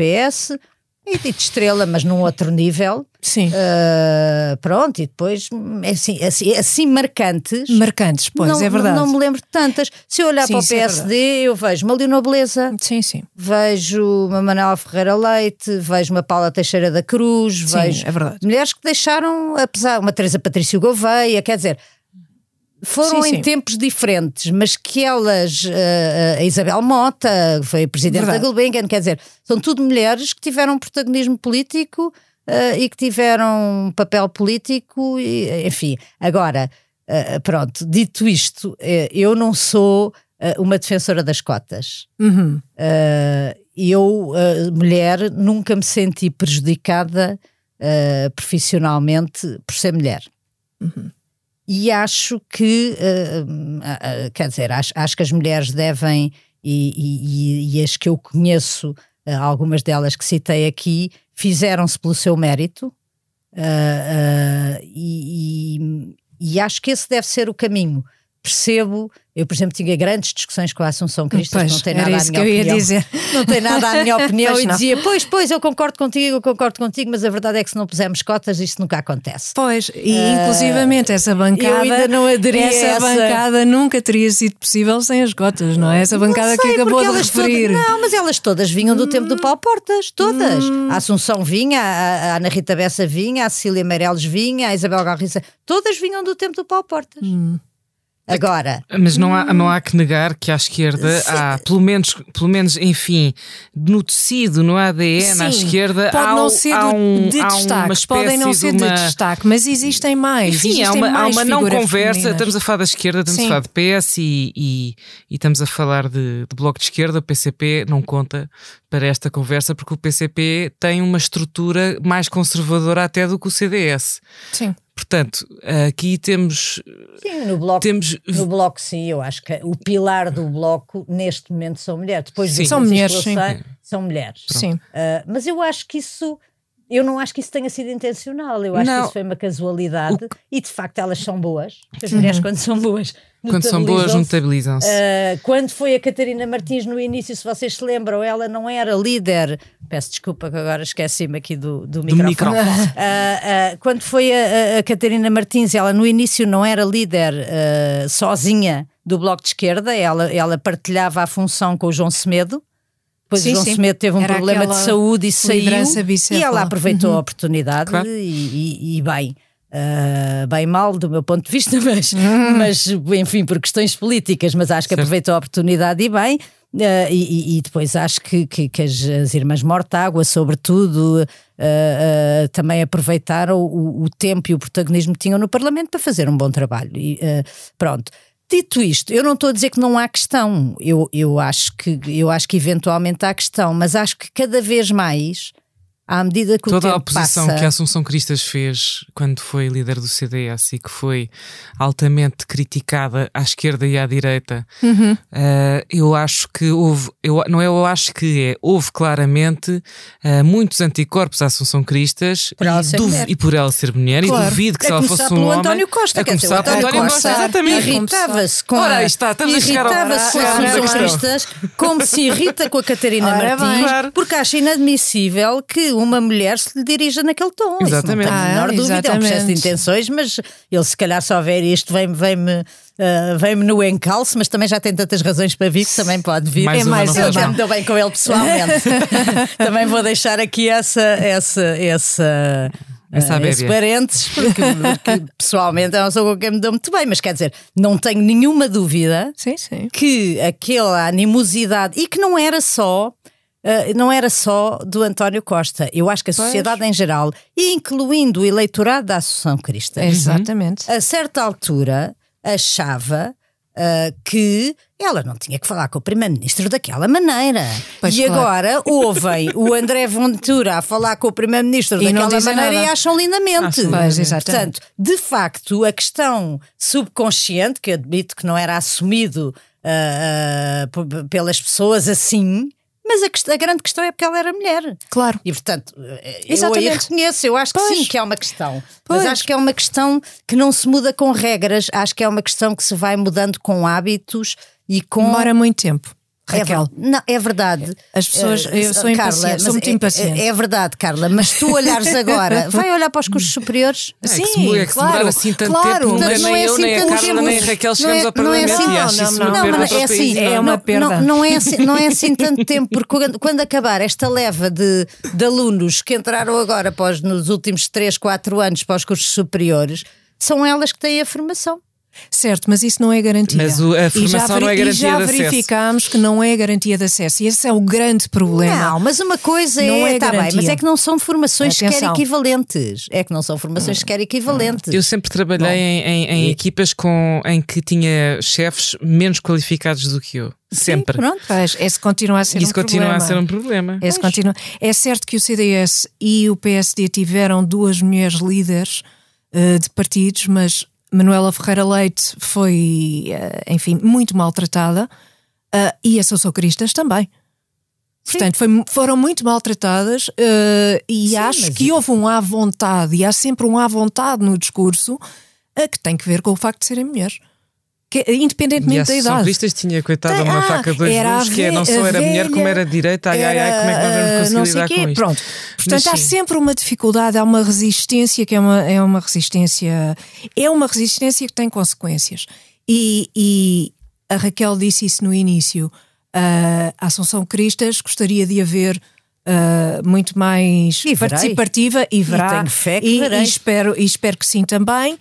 PS, Edith Estrela, mas num outro nível. Sim. Uh, pronto, e depois hum, assim, assim, assim marcantes. Marcantes, pois, não, é verdade. Não, não me lembro de tantas. Se eu olhar Sim, para o isso é PSD, eu vejo uma Leonor Beleza, Sim, sim. vejo uma Manuela Ferreira Leite, vejo uma Paula Teixeira da Cruz, Sim, vejo é verdade. mulheres que deixaram, apesar, uma Teresa Patrício Gouveia, quer dizer, foram Sim, em sim. tempos diferentes, mas que elas, uh, a Isabel Mota, foi presidente Verdade. da Gulbenkian, quer dizer, são tudo mulheres que tiveram protagonismo político uh, e que tiveram um papel político, e, enfim. Agora, uh, pronto, dito isto, eh, eu não sou uma defensora das cotas. Uhum. Uh, eu, mulher, nunca me senti prejudicada profissionalmente por ser mulher. E acho que, uh, uh, quer dizer, acho, acho que as mulheres devem, e, e- e as que eu conheço, uh, algumas delas que citei aqui, fizeram-se pelo seu mérito. e- e acho que esse deve ser o caminho. Percebo, eu, por exemplo, tinha grandes discussões com a Assunção Cristas, Pois, não tem era nada à isso minha que eu ia opinião dizer. não tem nada à minha opinião Pois e não. dizia, pois, pois, eu concordo contigo, eu concordo contigo, mas a verdade é que se não pusermos cotas isto nunca acontece. Pois, e inclusivamente essa bancada. eu ainda não aderi a essa, essa. bancada nunca teria sido possível sem as cotas, não é? Essa bancada Não que sei, acabou de referir. Todas, não, mas elas todas vinham do tempo do Paulo Portas, todas. Hum. A Assunção vinha, a, a Ana Rita Bessa vinha, a Cecília Meireles vinha, a Isabel Garrissa, todas vinham do tempo do Paulo Portas. Hum. Agora, Mas não há, não há que negar que à esquerda há, pelo menos, pelo menos, enfim, no tecido, no ADN, à Sim, esquerda, pode há, não um- ser há um, de destaque, podem não ser de uma... de destaque, mas existem mais. Enfim, existem há uma, há uma não conversa. femininas. Estamos a falar da esquerda, estamos Sim. a falar de PS e, e, e estamos a falar de, de bloco de esquerda. O PCP não conta para esta conversa porque o PCP tem uma estrutura mais conservadora até do que o CDS. Sim. Portanto, aqui temos. sim, no bloco, temos no bloco sim, eu acho que o pilar do bloco neste momento são mulheres. Depois Sim. São mulheres, sim. São mulheres. Sim. Uh, mas eu acho que isso. Eu não acho que isso tenha sido intencional. Eu acho Não. que isso foi uma casualidade. E de facto elas são boas. As mulheres, quando são boas, quando são boas, notabilizam-se. Uh, quando foi a Catarina Martins no início, se vocês se lembram, ela não era líder. Peço desculpa que agora esqueci-me aqui do, do microfone. microfone. Uh, uh, quando foi a, a- Catarina Martins, ela no início não era líder sozinha do Bloco de Esquerda, ela, ela partilhava a função com o João Semedo. Depois Sim, João sim. Semedo teve um Era problema de saúde e saiu. E ela aproveitou a oportunidade Claro. e, e- e bem. Uh, bem mal do meu ponto de vista, mas, Uhum. mas enfim, por questões políticas, mas acho que Certo. aproveitou a oportunidade e bem. Uh, e, e- depois acho que, que, que as, as irmãs Mortágua, sobretudo, uh, também aproveitaram o, o tempo e o protagonismo que tinham no Parlamento para fazer um bom trabalho. E, pronto. Dito isto, eu não estou a dizer que não há questão. Eu, eu, acho que, eu acho que eventualmente há questão, mas acho que cada vez mais, à medida que o Toda a tempo oposição passa, que a Assunção Cristas fez quando foi líder do CDS e que foi altamente criticada à esquerda e à direita, Uhum. eh, eu acho que houve, eu, não é eu acho que é, houve claramente eh, muitos anticorpos à Assunção Cristas Por e, duv- e por ela ser mulher Claro. e duvido que A se ela fosse um homem António Costa, a começar o pelo António Costa, Costa exatamente irritava-se com Ora, a, está, estamos a chegar ao- com a Assunção. Cristas, como se irrita com a Catarina Ora Martins, bem. Porque acha inadmissível que uma mulher se lhe dirija naquele tom. Exatamente. Isso não tenho a menor Ah, dúvida, é um processo de exatamente. intenções, mas ele se calhar só ver isto vem-me vem-me ah, vem-me no encalço, mas também já tem tantas razões para vir que também pode vir. Mais é mais eu já me dou bem com ele pessoalmente. também vou deixar aqui essa, essa, essa, Essa ah, esse parênteses, porque, porque pessoalmente é uma pessoa com quem me dou muito bem, mas quer dizer, não tenho nenhuma dúvida Sim, sim. que aquela animosidade e que não era só uh, não era só do António Costa. Eu acho que a Pois. sociedade em geral, incluindo o eleitorado da Associação Cristã, Exatamente. a certa altura achava uh, que ela não tinha que falar com o Primeiro-Ministro daquela maneira. Pois, e claro. agora ouvem o André Ventura a falar com o Primeiro-Ministro não daquela maneira nada. e acham lindamente. Acham Pois, exatamente. Portanto, de facto, a questão subconsciente, que admito que não era assumido ah, ah, p- pelas pessoas assim, mas a, a grande questão é porque ela era mulher. Claro. E portanto, eh, eu aí Exatamente. reconheço, eu acho que Pois. sim, que é uma questão. Pois. Mas acho que é uma questão que não se muda com regras, acho que é uma questão que se vai mudando com hábitos e com. Demora muito tempo. É Raquel. ver- não, é verdade. As pessoas- Eh, eu sou Carla, impaciente, sou muito é- impaciente. É, é verdade, Carla, mas tu olhares agora, vai olhar para os cursos superiores. É que Sim, se, é que claro, assim tanto claro. tempo, Mas nem não é eu, assim nem a tanto Carla, tempo. nem a Raquel Não chegamos é- ao não é Parlamento assim, e não, acho não, isso não, é país. assim, É não, uma perda. Não, não é assim, não é assim tanto tempo, porque quando, quando acabar esta leva de, de alunos que entraram agora os- nos últimos 3, 4 anos para os cursos superiores, são elas que têm a formação. Certo, mas isso não é garantia. Mas o- a E já formação não é garantia E já de acesso. verificámos que não é garantia de acesso. E esse é o grande problema. Não, mas uma coisa Não é, é tá bem, garantia. mas é que não são formações sequer Atenção. equivalentes. É que não são formações sequer equivalentes. Eu sempre trabalhei em, em- em equipas com, em que tinha chefes menos qualificados do que eu. Sempre. Pronto. Pois, esse continua a ser Isso um continua problema. a ser um problema. Esse continua. É certo que o CDS e o PSD tiveram duas mulheres líderes eh, de partidos, mas Manuela Ferreira Leite foi, eh, enfim, muito maltratada eh, e a Sousa Cristas também. Portanto, foi- foram muito maltratadas eh, e Sim, acho que e- houve um à vontade, e há sempre um à vontade no discurso eh, que tem que ver com o facto de serem mulheres. Que, E independentemente a da idade. Cristas tinha, coitada, Tem- uma ah, faca de dois gumes, que é, não só a era mulher, como velha, era direita. Ai, ai, ai, como é que nós vamos conseguir não sei lidar quê, com isto? Pronto. Portanto, há sim. sempre uma dificuldade, há uma resistência que é uma, é uma resistência, é uma resistência que tem consequências. E, e a Raquel disse isso no início. ah, a Assunção Cristas gostaria de haver ah, muito mais E participativa e verá. tenho fé que e, e espero, e espero que sim também.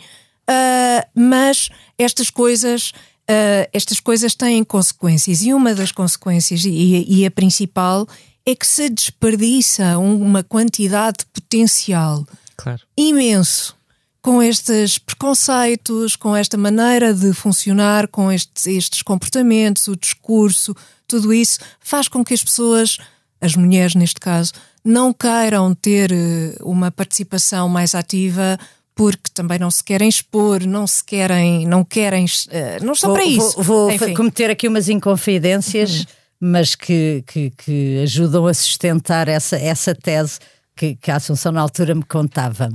Ah, mas estas coisas. ah, estas coisas têm consequências e uma das consequências, e, e a principal, é que se desperdiça uma quantidade de potencial Claro. imenso com estes preconceitos, com esta maneira de funcionar, com estes, estes comportamentos, o discurso, tudo isso faz com que as pessoas, as mulheres neste caso, não queiram ter eh, uma participação mais ativa porque também não se querem expor, não se querem, não querem, eh, não estão Vou, para isso. vou- vou. Uhum. cometer aqui umas inconfidências, mas que, que, que ajudam a sustentar essa, essa tese que, que a Assunção na altura me contava.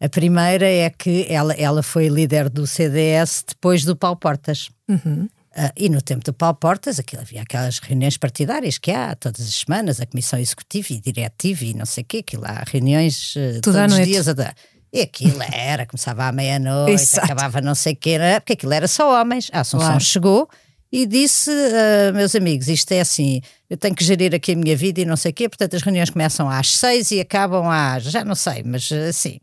A primeira é que ela, ela foi líder do CDS depois do Paulo Portas. Uhum. Ah, e no tempo do Paulo Portas, aquilo, havia aquelas reuniões partidárias que há todas as semanas, a Comissão Executiva e Diretiva e não sei o quê, aquilo há reuniões Tudo à todos os dias. a dar. E aquilo era, começava à meia-noite, acabava não sei o não é? porque aquilo era só homens. A Assunção Claro. chegou e disse, ah, meus amigos, isto é assim, eu tenho que gerir aqui a minha vida e não sei o quê, portanto as reuniões começam às seis e acabam às, já não sei, mas assim.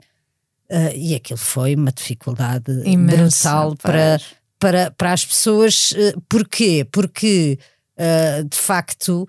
Ah, e aquilo foi uma dificuldade Imensa, brutal para, para, para as pessoas. eh, Porquê? Porque, ah, de facto,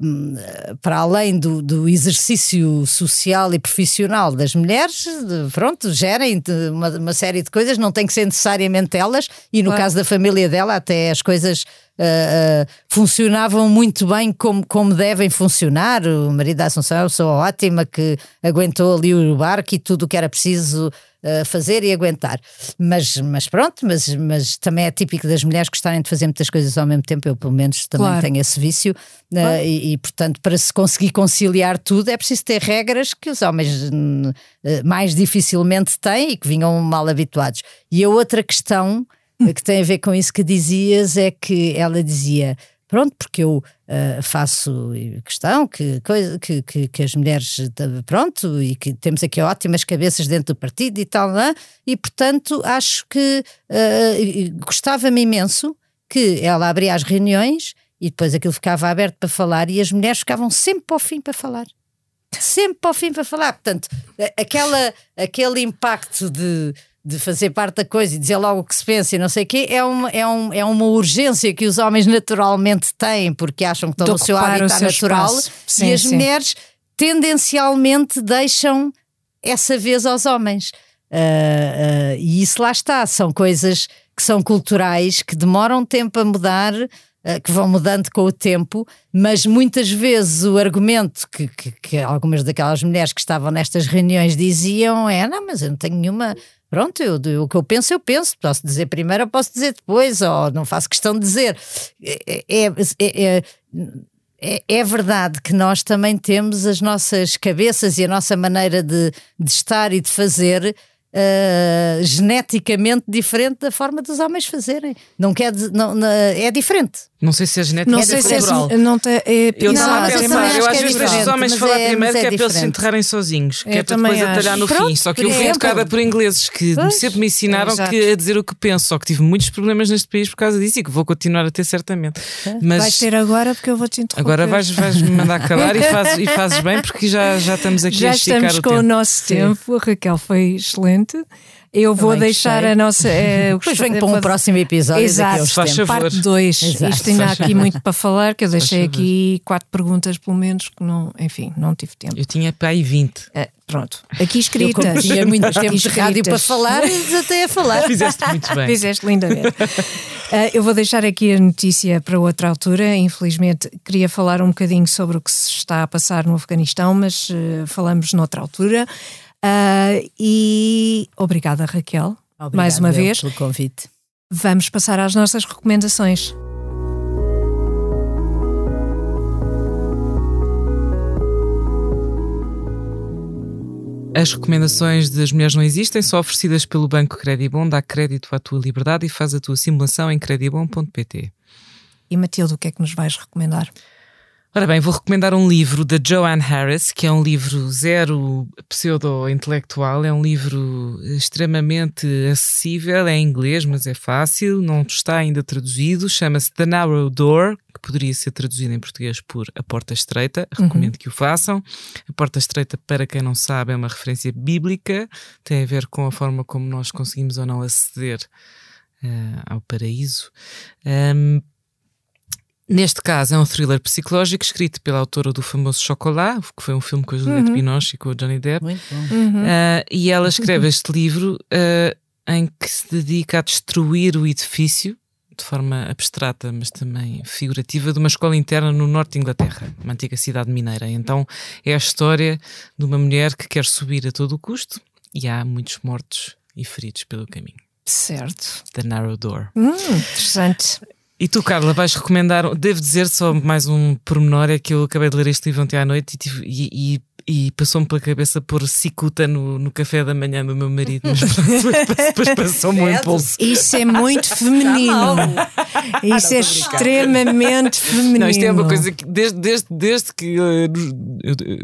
hum, para além do, do exercício social e profissional das mulheres, de- pronto, gerem uma, uma série de coisas, não tem que ser necessariamente elas, e no Claro. caso da família dela, até as coisas. ah, ah, funcionavam muito bem como, como devem funcionar. O marido da Assunção é uma pessoa ótima que aguentou ali o barco e tudo o que era preciso uh, fazer e aguentar. Mas, mas pronto, mas, mas também é típico das mulheres gostarem de fazer muitas coisas ao mesmo tempo. Eu, pelo menos, também Claro. tenho esse vício. uh, e, e, portanto, para se conseguir conciliar tudo, é preciso ter regras que os homens uh, mais dificilmente têm e que vinham mal habituados. E a outra questão uh, que tem a ver com isso que dizias é que ela dizia pronto, porque eu uh, faço questão que, coisa, que, que, que, as mulheres, pronto, e que temos aqui ótimas cabeças dentro do partido e tal, é? e portanto acho que uh, gostava-me imenso que ela abria as reuniões e depois aquilo ficava aberto para falar e as mulheres ficavam sempre para o fim para falar. Sempre para o fim para falar. Portanto, aquela, aquele impacto de de fazer parte da coisa e dizer logo o que se pensa e não sei o quê, é uma, é, um, é uma urgência que os homens naturalmente têm, porque acham que estão no seu habitat natural sim, e as sim. mulheres tendencialmente deixam essa vez aos homens. Uh, uh, e isso lá está, são coisas que são culturais, que demoram tempo a mudar, uh, que vão mudando com o tempo, mas muitas vezes o argumento que, que, que algumas daquelas mulheres que estavam nestas reuniões diziam é: não, mas eu não tenho nenhuma Pronto, eu, o que eu penso, eu penso. Posso dizer primeiro ou posso dizer depois, ou não faço questão de dizer. É, é, é, é, é verdade que nós também temos as nossas cabeças e a nossa maneira de, de estar e de fazer uh, geneticamente diferente da forma dos homens fazerem. Não quer não, não, é diferente. Não sei se é genético não é sei se é, não te, é Eu estava a pensar, eu às vezes deixo os homens falar é, primeiro que é, para eles se enterrarem sozinhos, que é para depois atalhar no Pronto, fim. Só que eu fui educada por ingleses que pois, sempre me ensinaram que a dizer o que penso, só que tive muitos problemas neste país por causa disso e que vou continuar a ter certamente. Mas vais ter agora porque eu vou te interromper. Agora vais, vais me mandar calar e, fazes, e fazes bem porque já, já estamos aqui já a esticar estamos com o nosso tempo, a Raquel foi excelente. Eu vou deixar a nossa. É, Depois venho para um próximo episódio. Exato, faz parte 2. Isto ainda há aqui muito para falar, que eu deixei aqui quatro perguntas, pelo menos, que não, enfim, não tive tempo. Eu tinha para aí 20. É, pronto, aqui escritas. Eu, tinha muito tempo de rádio para falar, até a falar. Fizeste muito bem. Fizeste lindamente. uh, eu vou deixar aqui a notícia para outra altura. Infelizmente, queria falar um bocadinho sobre o que se está a passar no Afeganistão, mas uh, falamos noutra altura. Uh, e obrigada, Raquel, Obrigado mais uma vez pelo convite. Vamos passar às nossas recomendações. As recomendações das Mulheres Não Existem são oferecidas pelo Banco Credibon. Dá crédito à tua liberdade e faz a tua simulação em credibon.pt. E Matilde, o que é que nos vais recomendar? Ora bem, vou recomendar um livro da Joanne Harris, que é um livro zero pseudo-intelectual, é um livro extremamente acessível, é em inglês, mas é fácil, não está ainda traduzido, chama-se The Narrow Door, que poderia ser traduzido em português por A Porta Estreita, recomendo uhum. que o façam. A Porta Estreita, para quem não sabe, é uma referência bíblica, tem a ver com a forma como nós conseguimos ou não aceder uh, ao paraíso. Um, Neste caso é um thriller psicológico escrito pela autora do famoso Chocolat, que foi um filme com a Juliette uhum. Binoche e com o Johnny Depp. Muito bom. Uhum. Uh, e ela escreve este livro uh, em que se dedica a destruir o edifício de forma abstrata, mas também figurativa, de uma escola interna no norte de Inglaterra, uma antiga cidade mineira. Então é a história de uma mulher que quer subir a todo o custo e há muitos mortos e feridos pelo caminho. Certo. The Narrow Door. Hum, interessante. E tu, Carla, vais recomendar. Devo dizer só mais um pormenor: é que eu acabei de ler este livro ontem à noite e, tive, e, e e passou-me pela cabeça pôr cicuta no, no café da manhã do meu marido, mas depois passou-me um impulso. Isso é muito feminino. Isso é extremamente feminino. Não, isto é uma coisa que desde, desde, desde que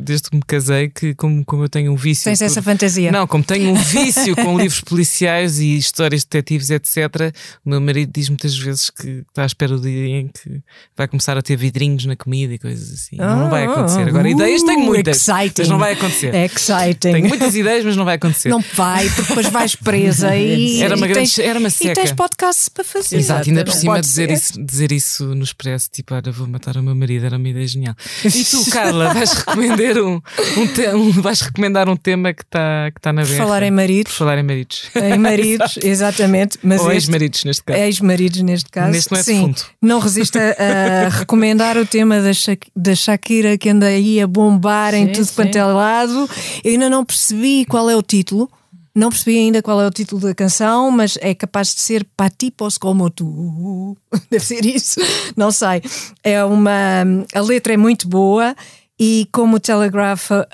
desde que me casei, que como, como eu tenho um vício. Tens por, essa fantasia. Não, como tenho um vício com livros policiais e histórias de detetives, etc., o meu marido diz muitas vezes que está à espera do dia em que vai começar a ter vidrinhos na comida e coisas assim. não, não vai acontecer. Agora, uh, ideias tenho muitas. Exciting. Mas não vai acontecer. Exciting. Tenho muitas ideias, mas não vai acontecer. Não vai, porque depois vais presa e. Era uma, grande, tens, era uma seca. E tens podcasts para fazer. Exato, ainda por cima dizer isso, dizer isso no expresso, tipo, olha, vou matar o meu marido, era uma ideia genial. E tu, Carla, vais recomendar um, um, te, um vais recomendar um tema que está que tá na berra. Falar em maridos. Por falar em maridos. Em maridos, exatamente. Mas Ou ex-maridos neste caso. Ex-maridos neste caso. Neste não é Sim, não resista a recomendar o tema da, Sha da Shakira que anda aí a bombar sim, em tudo. Quanto é lado. Eu ainda não percebi qual é o título. Não percebi ainda qual é o título da canção, mas é capaz de ser Patipos como tu. Deve ser isso. Não sei. É uma. A letra é muito boa e, como o Telegraph uh,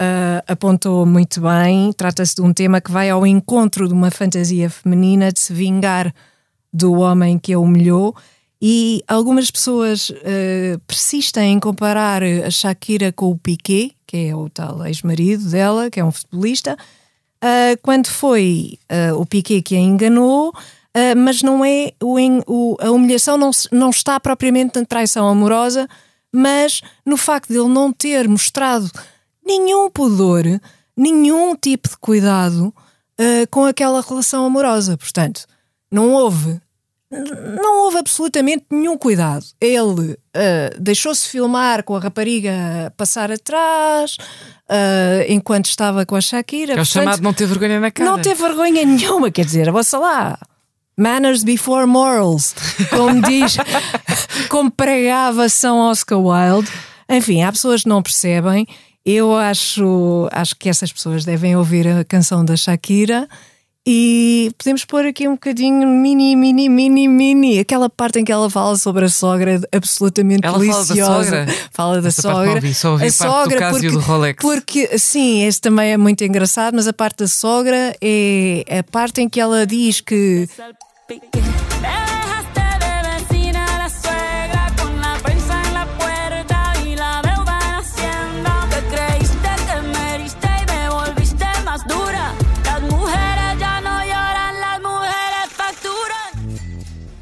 apontou muito bem, trata-se de um tema que vai ao encontro de uma fantasia feminina de se vingar do homem que a humilhou E algumas pessoas uh, persistem em comparar a Shakira com o Piquet, que é o tal ex-marido dela, que é um futebolista, uh, quando foi uh, o Piquet que a enganou, mas não é o, o, a humilhação não, não está propriamente na traição amorosa, mas no facto de ele não ter mostrado nenhum pudor, nenhum tipo de cuidado com aquela relação amorosa. Portanto, não houve não houve absolutamente nenhum cuidado. Ele uh, deixou-se filmar com a rapariga passar atrás uh, enquanto estava com a Shakira. É o Portanto, chamado não ter vergonha na cara. Não ter vergonha nenhuma, quer dizer, vossa lá. Manners before morals, como diz, como pregava São Oscar Wilde. Enfim, há pessoas que não percebem. Eu acho, acho que essas pessoas devem ouvir a canção da Shakira e podemos pôr aqui um bocadinho mini, mini, mini, mini, aquela parte em que ela fala sobre a sogra absolutamente ela deliciosa. Fala da sogra. Fala da Essa sogra. Parte ouvi, só ouvi a parte sogra, do caso porque, do Rolex. Porque, sim, esse também é muito engraçado, mas a parte da sogra é a parte em que ela diz que.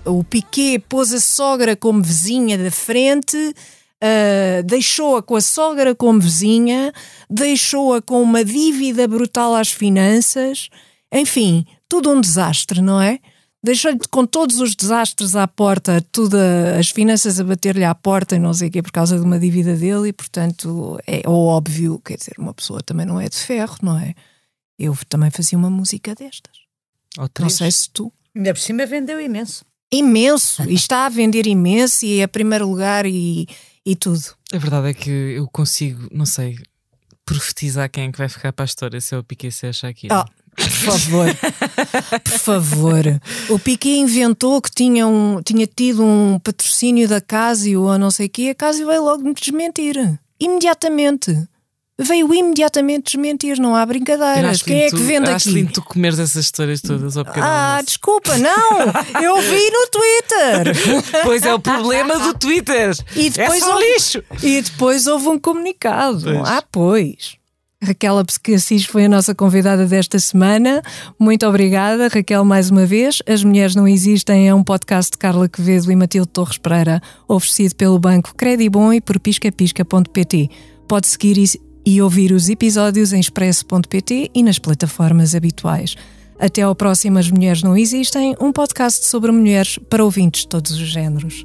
O Piquet pôs a sogra como vizinha da frente, uh, deixou-a com a sogra como vizinha, deixou-a com uma dívida brutal às finanças, enfim, tudo um desastre, não é? Deixou-lhe com todos os desastres à porta, tudo as finanças a bater-lhe à porta e não sei o quê por causa de uma dívida dele, e portanto é óbvio, quer dizer, uma pessoa também não é de ferro, não é? Eu também fazia uma música destas. Não sei se tu. Ainda por cima vendeu imenso imenso e está a vender imenso e é primeiro lugar e, e tudo. A verdade é que eu consigo, não sei, profetizar quem é que vai ficar para a história se é o Piquet se é a Shakira. Oh. Por favor, por favor. O Piquet inventou que tinha, um, tinha tido um patrocínio da Casio ou não sei o quê, a Casio veio logo me desmentir. Imediatamente veio imediatamente desmentir, não há brincadeiras. Quem é que vende acho aqui? lindo tu comeres essas histórias todas ao pequeno Ah, almoço. desculpa, não! Eu vi no Twitter! Pois é o problema do Twitter. E depois é só houve, lixo. E depois houve um comunicado. Pois. Ah, pois. Raquel Assis foi a nossa convidada desta semana. Muito obrigada, Raquel, mais uma vez. As Mulheres Não Existem é um podcast de Carla Quevedo e Matilde Torres Pereira, oferecido pelo Banco Credibon e por piscapisca.pt. Pode seguir e ouvir os episódios em expresso.pt e nas plataformas habituais. Até ao próximo As Mulheres Não Existem, um podcast sobre mulheres para ouvintes de todos os géneros.